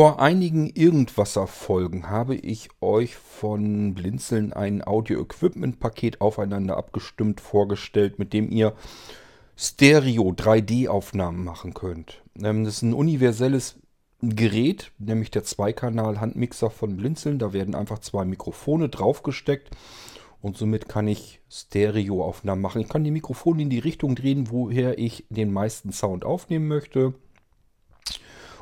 Vor einigen Irgendwasser-Folgen habe ich euch von Blinzeln ein Audio-Equipment-Paket aufeinander abgestimmt vorgestellt, mit dem ihr Stereo-3D-Aufnahmen machen könnt. Ähm, das ist ein universelles Gerät, nämlich der Zweikanal-Handmixer von Blinzeln. Da werden einfach zwei Mikrofone draufgesteckt und somit kann ich Stereo-Aufnahmen machen. Ich kann die Mikrofone in die Richtung drehen, woher ich den meisten Sound aufnehmen möchte.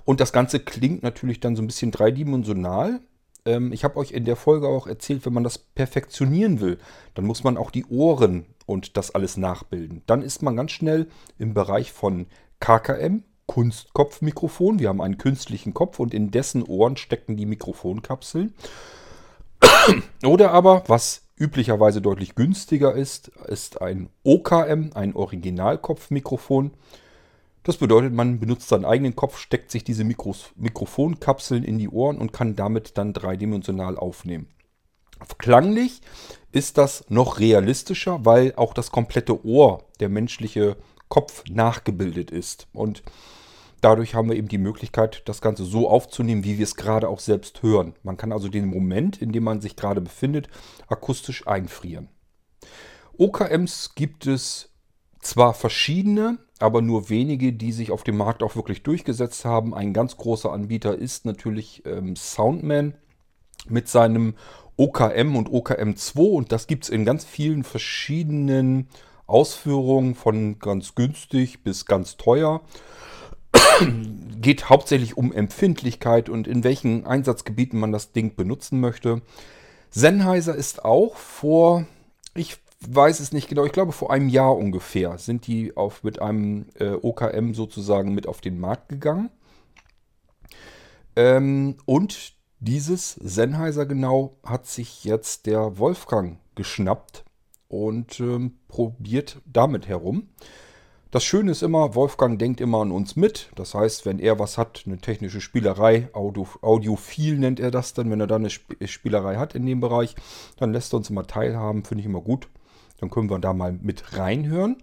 Und das Ganze klingt natürlich dann so ein bisschen dreidimensional. Ähm, ich habe euch in der Folge auch erzählt, wenn man das perfektionieren will, dann muss man auch die Ohren und das alles nachbilden. Dann ist man ganz schnell im Bereich von KKM, Kunstkopfmikrofon. Wir haben einen künstlichen Kopf und in dessen Ohren stecken die Mikrofonkapseln. Oder aber, was üblicherweise deutlich günstiger ist, ist ein OKM, ein Originalkopfmikrofon. Das bedeutet, man benutzt seinen eigenen Kopf, steckt sich diese Mikros Mikrofonkapseln in die Ohren und kann damit dann dreidimensional aufnehmen. Klanglich ist das noch realistischer, weil auch das komplette Ohr, der menschliche Kopf nachgebildet ist. Und dadurch haben wir eben die Möglichkeit, das Ganze so aufzunehmen, wie wir es gerade auch selbst hören. Man kann also den Moment, in dem man sich gerade befindet, akustisch einfrieren. OKMs gibt es zwar verschiedene, aber nur wenige, die sich auf dem Markt auch wirklich durchgesetzt haben. Ein ganz großer Anbieter ist natürlich ähm, Soundman mit seinem OKM und OKM2 und das gibt es in ganz vielen verschiedenen Ausführungen von ganz günstig bis ganz teuer. Geht hauptsächlich um Empfindlichkeit und in welchen Einsatzgebieten man das Ding benutzen möchte. Sennheiser ist auch vor, ich weiß es nicht genau, ich glaube vor einem Jahr ungefähr sind die auf, mit einem äh, OKM sozusagen mit auf den Markt gegangen. Ähm, und dieses Sennheiser genau hat sich jetzt der Wolfgang geschnappt und ähm, probiert damit herum. Das Schöne ist immer, Wolfgang denkt immer an uns mit. Das heißt, wenn er was hat, eine technische Spielerei, Audio, audiophil nennt er das dann, wenn er da eine Spielerei hat in dem Bereich, dann lässt er uns immer teilhaben, finde ich immer gut. Dann können wir da mal mit reinhören.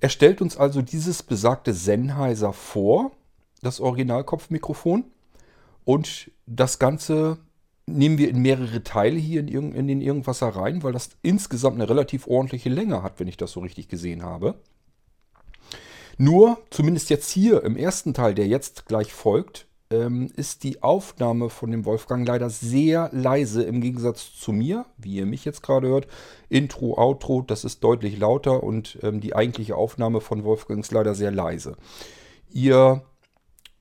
Er stellt uns also dieses besagte Sennheiser vor, das Originalkopfmikrofon. Und das Ganze nehmen wir in mehrere Teile hier in, in den Irgendwasser rein, weil das insgesamt eine relativ ordentliche Länge hat, wenn ich das so richtig gesehen habe. Nur, zumindest jetzt hier im ersten Teil, der jetzt gleich folgt, ähm, ist die Aufnahme von dem Wolfgang leider sehr leise im Gegensatz zu mir, wie ihr mich jetzt gerade hört. Intro, Outro, das ist deutlich lauter und ähm, die eigentliche Aufnahme von Wolfgang ist leider sehr leise. Ihr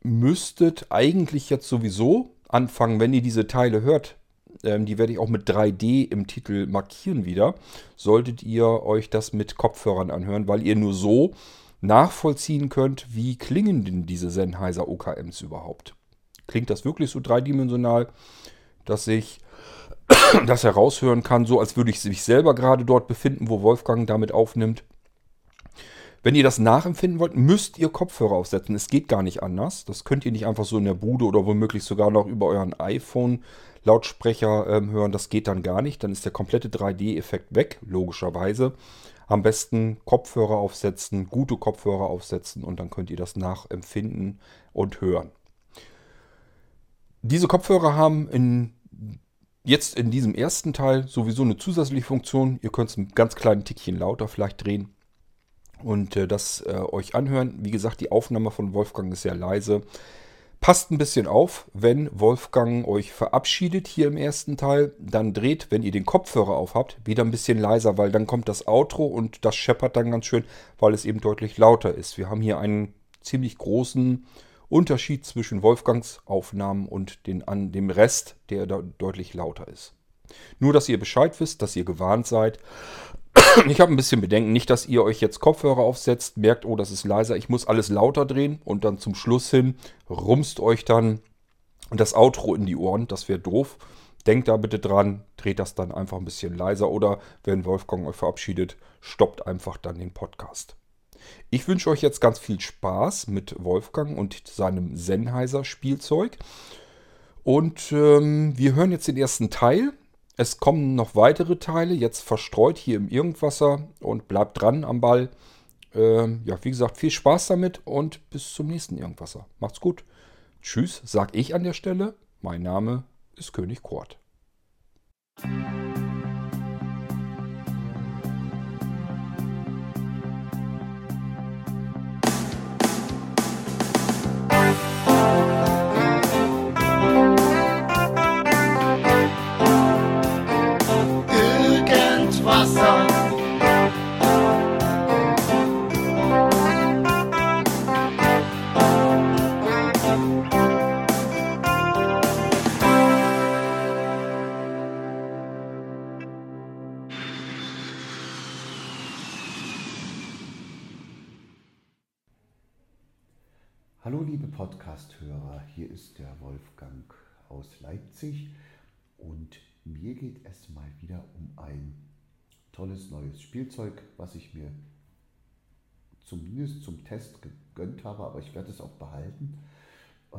müsstet eigentlich jetzt sowieso anfangen, wenn ihr diese Teile hört, ähm, die werde ich auch mit 3D im Titel markieren wieder, solltet ihr euch das mit Kopfhörern anhören, weil ihr nur so nachvollziehen könnt, wie klingen denn diese Sennheiser OKMs überhaupt. Klingt das wirklich so dreidimensional, dass ich das heraushören kann, so als würde ich mich selber gerade dort befinden, wo Wolfgang damit aufnimmt? Wenn ihr das nachempfinden wollt, müsst ihr Kopfhörer aufsetzen. Es geht gar nicht anders. Das könnt ihr nicht einfach so in der Bude oder womöglich sogar noch über euren iPhone-Lautsprecher ähm, hören. Das geht dann gar nicht. Dann ist der komplette 3D-Effekt weg, logischerweise. Am besten Kopfhörer aufsetzen, gute Kopfhörer aufsetzen und dann könnt ihr das nachempfinden und hören. Diese Kopfhörer haben in, jetzt in diesem ersten Teil sowieso eine zusätzliche Funktion. Ihr könnt es ein ganz kleines Tickchen lauter vielleicht drehen und äh, das äh, euch anhören. Wie gesagt, die Aufnahme von Wolfgang ist sehr leise. Passt ein bisschen auf, wenn Wolfgang euch verabschiedet hier im ersten Teil, dann dreht, wenn ihr den Kopfhörer auf habt, wieder ein bisschen leiser, weil dann kommt das Outro und das scheppert dann ganz schön, weil es eben deutlich lauter ist. Wir haben hier einen ziemlich großen Unterschied zwischen Wolfgangs Aufnahmen und den, an dem Rest, der da deutlich lauter ist. Nur, dass ihr Bescheid wisst, dass ihr gewarnt seid. Ich habe ein bisschen Bedenken, nicht, dass ihr euch jetzt Kopfhörer aufsetzt, merkt, oh, das ist leiser, ich muss alles lauter drehen und dann zum Schluss hin rumst euch dann das Outro in die Ohren. Das wäre doof. Denkt da bitte dran, dreht das dann einfach ein bisschen leiser oder wenn Wolfgang euch verabschiedet, stoppt einfach dann den Podcast. Ich wünsche euch jetzt ganz viel Spaß mit Wolfgang und seinem Sennheiser Spielzeug. Und ähm, wir hören jetzt den ersten Teil. Es kommen noch weitere Teile, jetzt verstreut hier im Irgendwasser und bleibt dran am Ball. Ähm, ja, wie gesagt, viel Spaß damit und bis zum nächsten Irgendwasser. Macht's gut. Tschüss, sag ich an der Stelle. Mein Name ist König Kort. Podcast-Hörer, hier ist der Wolfgang aus Leipzig und mir geht es mal wieder um ein tolles neues Spielzeug, was ich mir zumindest zum Test gegönnt habe, aber ich werde es auch behalten. Äh,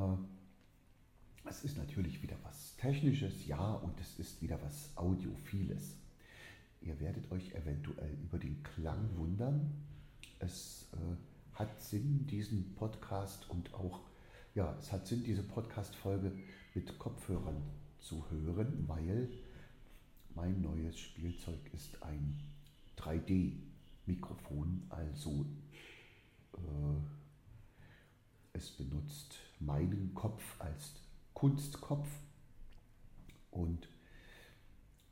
es ist natürlich wieder was Technisches, ja, und es ist wieder was Audiophiles. Ihr werdet euch eventuell über den Klang wundern. Es äh, hat Sinn, diesen Podcast und auch, ja, es hat Sinn, diese Podcast-Folge mit Kopfhörern zu hören, weil mein neues Spielzeug ist ein 3D-Mikrofon, also äh, es benutzt meinen Kopf als Kunstkopf und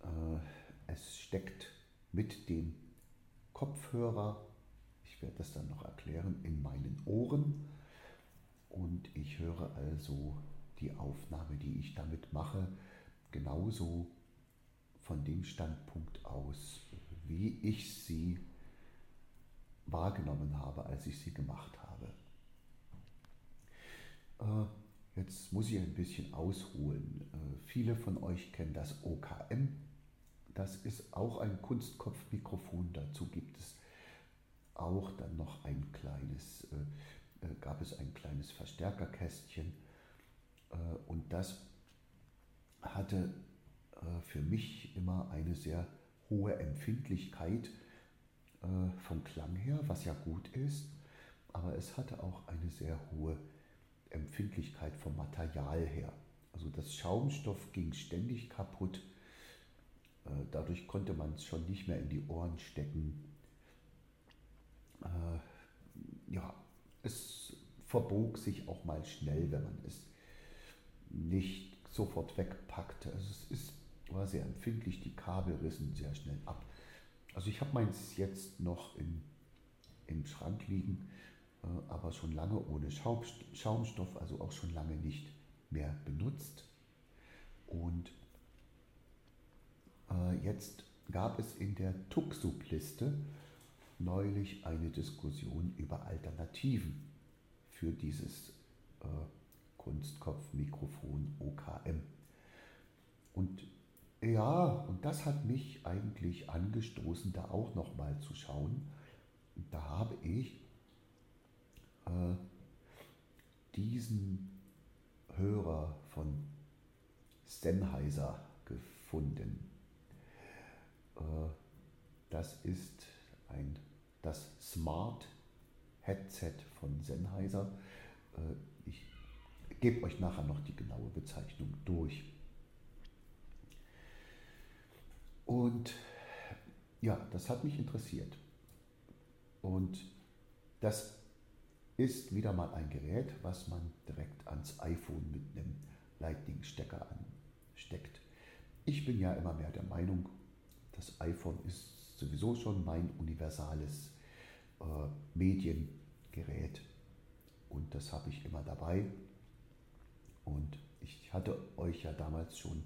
äh, es steckt mit dem Kopfhörer werde das dann noch erklären, in meinen Ohren. Und ich höre also die Aufnahme, die ich damit mache, genauso von dem Standpunkt aus, wie ich sie wahrgenommen habe, als ich sie gemacht habe. Äh, jetzt muss ich ein bisschen ausholen. Äh, viele von euch kennen das OKM. Das ist auch ein Kunstkopfmikrofon. Dazu gibt es auch dann noch ein kleines, äh, gab es ein kleines Verstärkerkästchen äh, und das hatte äh, für mich immer eine sehr hohe Empfindlichkeit äh, vom Klang her, was ja gut ist, aber es hatte auch eine sehr hohe Empfindlichkeit vom Material her. Also das Schaumstoff ging ständig kaputt. Äh, dadurch konnte man es schon nicht mehr in die Ohren stecken äh, ja, es verbog sich auch mal schnell, wenn man es nicht sofort wegpackte. Also es ist, war sehr empfindlich, die Kabel rissen sehr schnell ab. Also ich habe meins jetzt noch im, im Schrank liegen, äh, aber schon lange ohne Schaumstoff, also auch schon lange nicht mehr benutzt. Und äh, jetzt gab es in der Tuxup-Liste neulich eine Diskussion über Alternativen für dieses äh, Kunstkopfmikrofon OKM. Und ja, und das hat mich eigentlich angestoßen, da auch nochmal zu schauen. Da habe ich äh, diesen Hörer von Sennheiser gefunden. Äh, das ist ein, das Smart Headset von Sennheiser. Äh, ich gebe euch nachher noch die genaue Bezeichnung durch. Und ja, das hat mich interessiert. Und das ist wieder mal ein Gerät, was man direkt ans iPhone mit einem Lightning-Stecker ansteckt. Ich bin ja immer mehr der Meinung, das iPhone ist sowieso schon mein universales äh, Mediengerät und das habe ich immer dabei. Und ich hatte euch ja damals schon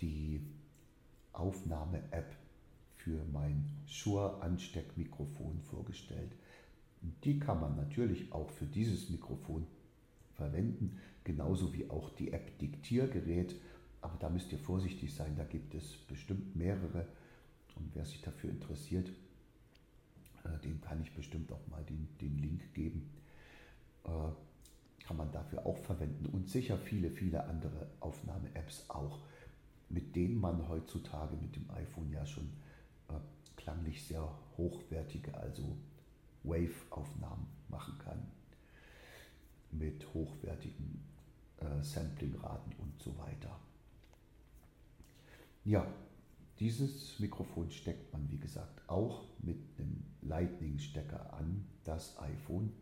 die Aufnahme-App für mein Shure-Ansteckmikrofon vorgestellt. Die kann man natürlich auch für dieses Mikrofon verwenden, genauso wie auch die App Diktiergerät. Aber da müsst ihr vorsichtig sein, da gibt es bestimmt mehrere und wer sich dafür interessiert, äh, dem kann ich bestimmt auch mal den, den Link geben. Äh, kann man dafür auch verwenden und sicher viele, viele andere Aufnahme-Apps auch, mit denen man heutzutage mit dem iPhone ja schon äh, klanglich sehr hochwertige, also Wave-Aufnahmen machen kann. Mit hochwertigen äh, Samplingraten und so weiter. Ja, dieses Mikrofon steckt man, wie gesagt, auch mit einem Lightning-Stecker an das iPhone.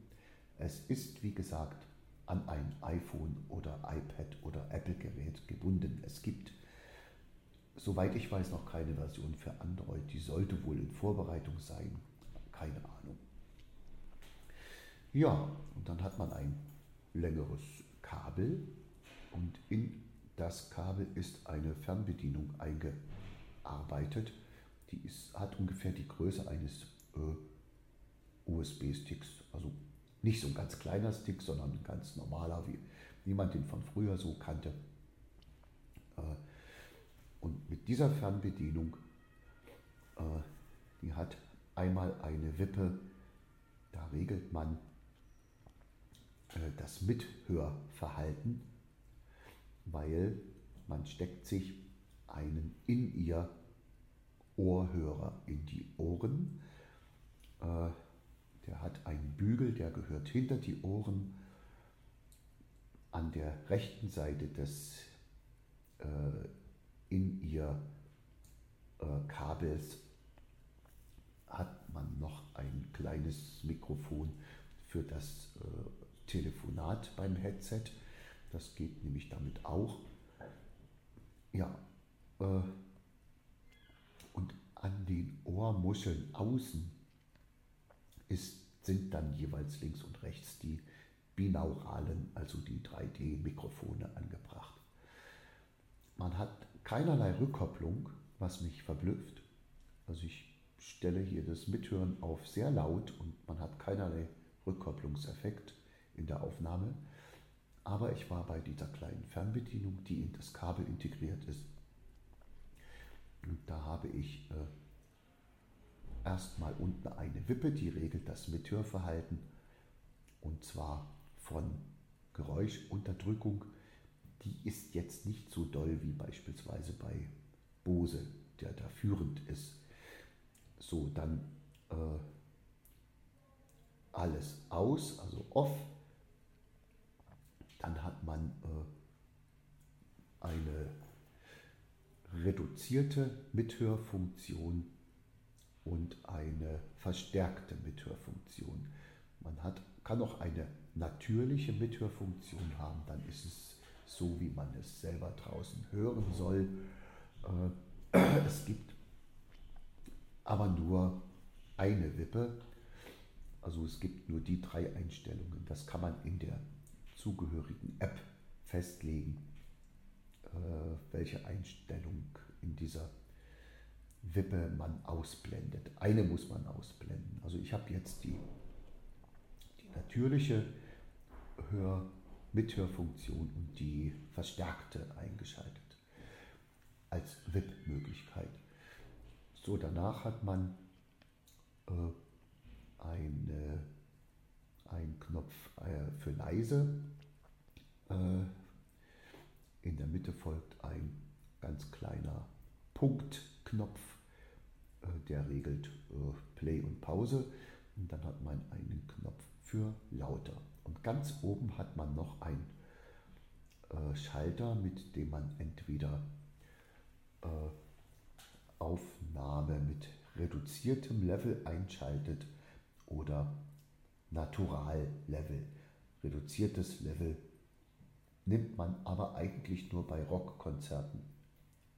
Es ist, wie gesagt, an ein iPhone oder iPad oder Apple-Gerät gebunden. Es gibt, soweit ich weiß, noch keine Version für Android. Die sollte wohl in Vorbereitung sein. Keine Ahnung. Ja, und dann hat man ein längeres Kabel und in das Kabel ist eine Fernbedienung eingearbeitet. Die ist, hat ungefähr die Größe eines äh, USB-Sticks. Also nicht so ein ganz kleiner Stick, sondern ein ganz normaler, wie, man den von früher so kannte. Äh, und mit dieser Fernbedienung, äh, die hat einmal eine Wippe, da regelt man äh, das Mithörverhalten, weil man steckt sich einen in ihr Ohrhörer in die Ohren. Äh, der hat einen Bügel, der gehört hinter die Ohren. An der rechten Seite des äh, in ihr Kabels hat man noch ein kleines Mikrofon für das Telefonat beim Headset. Das geht nämlich damit auch. Ja, äh, und an den Ohrmuscheln außen ist, sind dann jeweils links und rechts die binauralen, also die 3D-Mikrofone angebracht. Man hat keinerlei Rückkopplung, was mich verblüfft. Also ich stelle hier das Mithören auf sehr laut und man hat keinerlei Rückkopplungseffekt in der Aufnahme. Aber ich war bei dieser kleinen Fernbedienung, die in das Kabel integriert ist. Und da habe ich äh, erstmal unten eine Wippe, die regelt das Mithörverhalten. Und zwar von Geräuschunterdrückung. Die ist jetzt nicht so doll wie beispielsweise bei Bose, der da führend ist. So, dann äh, alles aus, also off dann hat man äh, eine reduzierte Mithörfunktion und eine verstärkte Mithörfunktion. Man hat, kann auch eine natürliche Mithörfunktion haben, dann ist es so, wie man es selber draußen hören soll. Äh, es gibt aber nur eine Wippe, also es gibt nur die drei Einstellungen. Das kann man in der zugehörigen App festlegen, welche Einstellung in dieser Wippe man ausblendet. Eine muss man ausblenden. Also ich habe jetzt die, die natürliche Hör Mithörfunktion und die verstärkte eingeschaltet als WIP-Möglichkeit. So, danach hat man äh, eine ein Knopf äh, für leise. Äh, in der Mitte folgt ein ganz kleiner Punktknopf, äh, der regelt Play und Pause. Und dann hat man einen Knopf für lauter. Und ganz oben hat man noch einen Schalter, mit dem man entweder Aufnahme mit reduziertem Level einschaltet oder Natural-Level. Reduziertes Level nimmt man aber eigentlich nur bei Rockkonzerten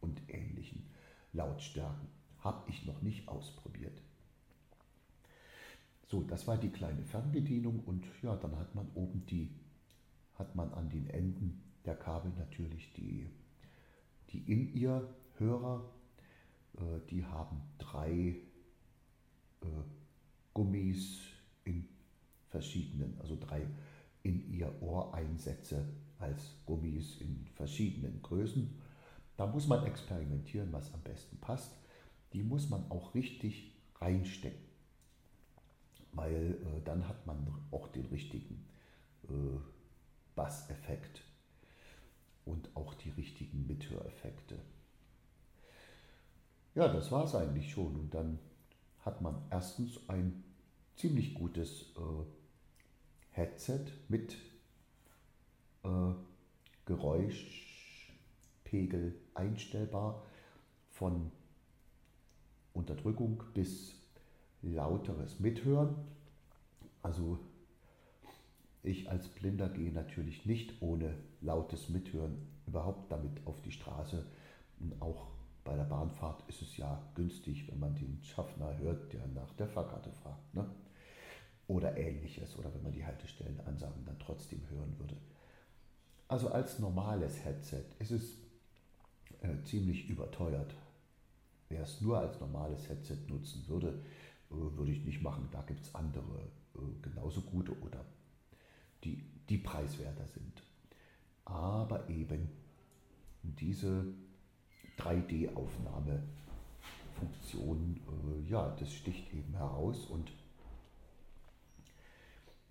und ähnlichen Lautstärken. Habe ich noch nicht ausprobiert. So, das war die kleine Fernbedienung und ja, dann hat man oben die, hat man an den Enden der Kabel natürlich die, die In-Ear-Hörer. Äh, die haben drei äh, Gummis in verschiedenen, also drei in ihr Ohr Einsätze als Gummis in verschiedenen Größen. Da muss man experimentieren, was am besten passt. Die muss man auch richtig reinstecken, weil äh, dann hat man auch den richtigen äh, Basseffekt und auch die richtigen Mithöreffekte. Ja, das war es eigentlich schon. Und dann hat man erstens ein ziemlich gutes äh, Headset mit äh, Geräuschpegel einstellbar von Unterdrückung bis lauteres Mithören. Also ich als Blinder gehe natürlich nicht ohne lautes Mithören überhaupt damit auf die Straße. Und auch bei der Bahnfahrt ist es ja günstig, wenn man den Schaffner hört, der nach der Fahrkarte fragt. Ne? Oder ähnliches. Oder wenn man die Haltestellenansagen dann trotzdem hören würde. Also als normales Headset ist es äh, ziemlich überteuert. Wer es nur als normales Headset nutzen würde, äh, würde ich nicht machen. Da gibt es andere äh, genauso gute oder die, die preiswerter sind. Aber eben diese 3D-Aufnahmefunktion, äh, ja, das sticht eben heraus und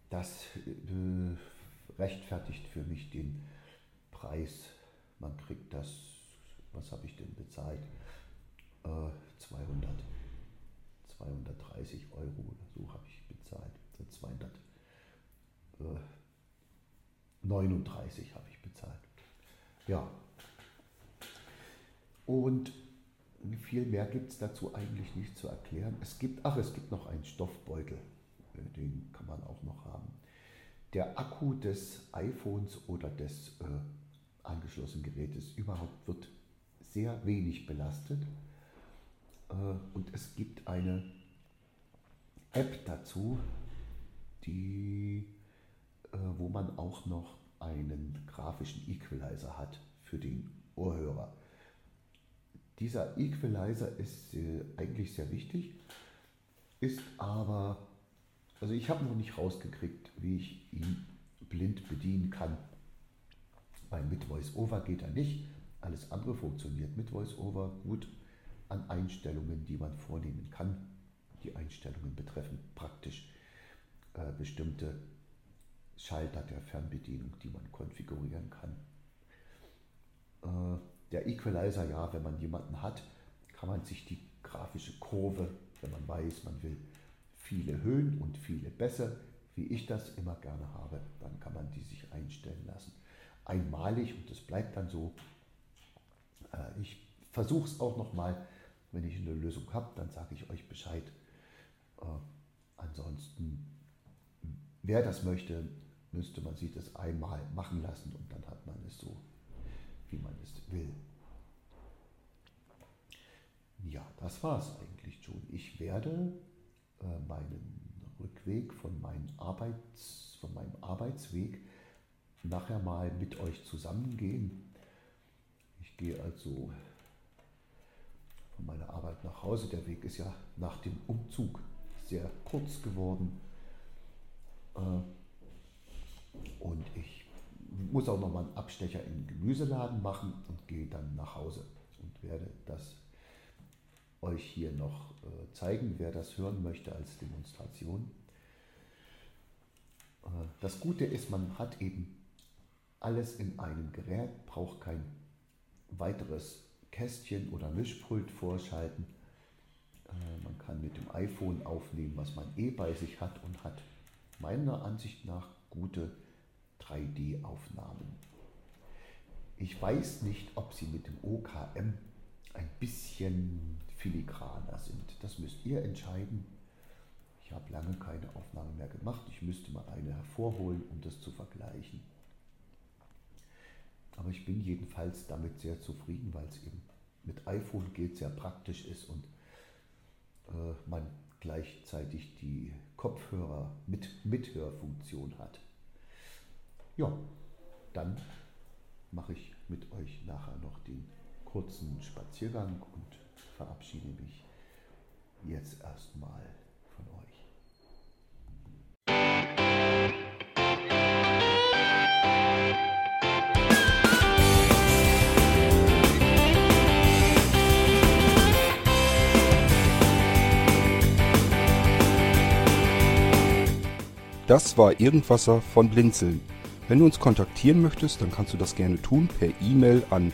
das äh, rechtfertigt für mich den Preis. Man kriegt das, was habe ich denn bezahlt? Äh, 200, 230 Euro oder so habe ich bezahlt. 239 habe ich bezahlt. Ja, und viel mehr gibt es dazu eigentlich nicht zu erklären. Es gibt, ach, es gibt noch einen Stoffbeutel, äh, den kann man auch noch haben. Der Akku des iPhones oder des äh, angeschlossenen Gerätes überhaupt wird sehr wenig belastet. Äh, und es gibt eine App dazu, die, äh, wo man auch noch einen grafischen Equalizer hat für den Ohrhörer. Dieser Equalizer ist äh, eigentlich sehr wichtig, ist aber, also ich habe noch nicht rausgekriegt, wie ich ihn blind bedienen kann. Weil mit VoiceOver geht er nicht, alles andere funktioniert mit VoiceOver gut an Einstellungen, die man vornehmen kann. Die Einstellungen betreffen praktisch äh, bestimmte Schalter der Fernbedienung, die man konfigurieren kann. Äh, der Equalizer, ja, wenn man jemanden hat, kann man sich die grafische Kurve, wenn man weiß, man will viele Höhen und viele Bässe, wie ich das immer gerne habe, dann kann man die sich einstellen lassen. Einmalig und das bleibt dann so. Äh, ich versuche es auch nochmal, wenn ich eine Lösung habe, dann sage ich euch Bescheid. Äh, ansonsten, wer das möchte, müsste man sich das einmal machen lassen und dann hat man es so wie man es will. Ja, das war es eigentlich schon. Ich werde meinen Rückweg von, meinen Arbeits, von meinem Arbeitsweg nachher mal mit euch zusammengehen. Ich gehe also von meiner Arbeit nach Hause. Der Weg ist ja nach dem Umzug sehr kurz geworden. Äh, und ich muss auch nochmal einen Abstecher in den Gemüseladen machen und gehe dann nach Hause und werde das euch hier noch äh, zeigen, wer das hören möchte als Demonstration. Äh, das Gute ist, man hat eben alles in einem Gerät, braucht kein weiteres Kästchen oder Mischpult vorschalten. Äh, man kann mit dem iPhone aufnehmen, was man eh bei sich hat und hat meiner Ansicht nach gute 3D-Aufnahmen. Ich weiß nicht, ob sie mit dem OKM ein bisschen filigraner sind. Das müsst ihr entscheiden. Ich habe lange keine Aufnahme mehr gemacht. Ich müsste mal eine hervorholen, um das zu vergleichen. Aber ich bin jedenfalls damit sehr zufrieden, weil es eben mit iPhone geht, sehr praktisch ist und äh, man gleichzeitig die Kopfhörer mit Mithörfunktion hat. Ja, dann mache ich mit euch nachher noch den kurzen Spaziergang und verabschiede mich jetzt erstmal von euch. Das war Irgendwasser von Blinzeln. Wenn du uns kontaktieren möchtest, dann kannst du das gerne tun per E-Mail an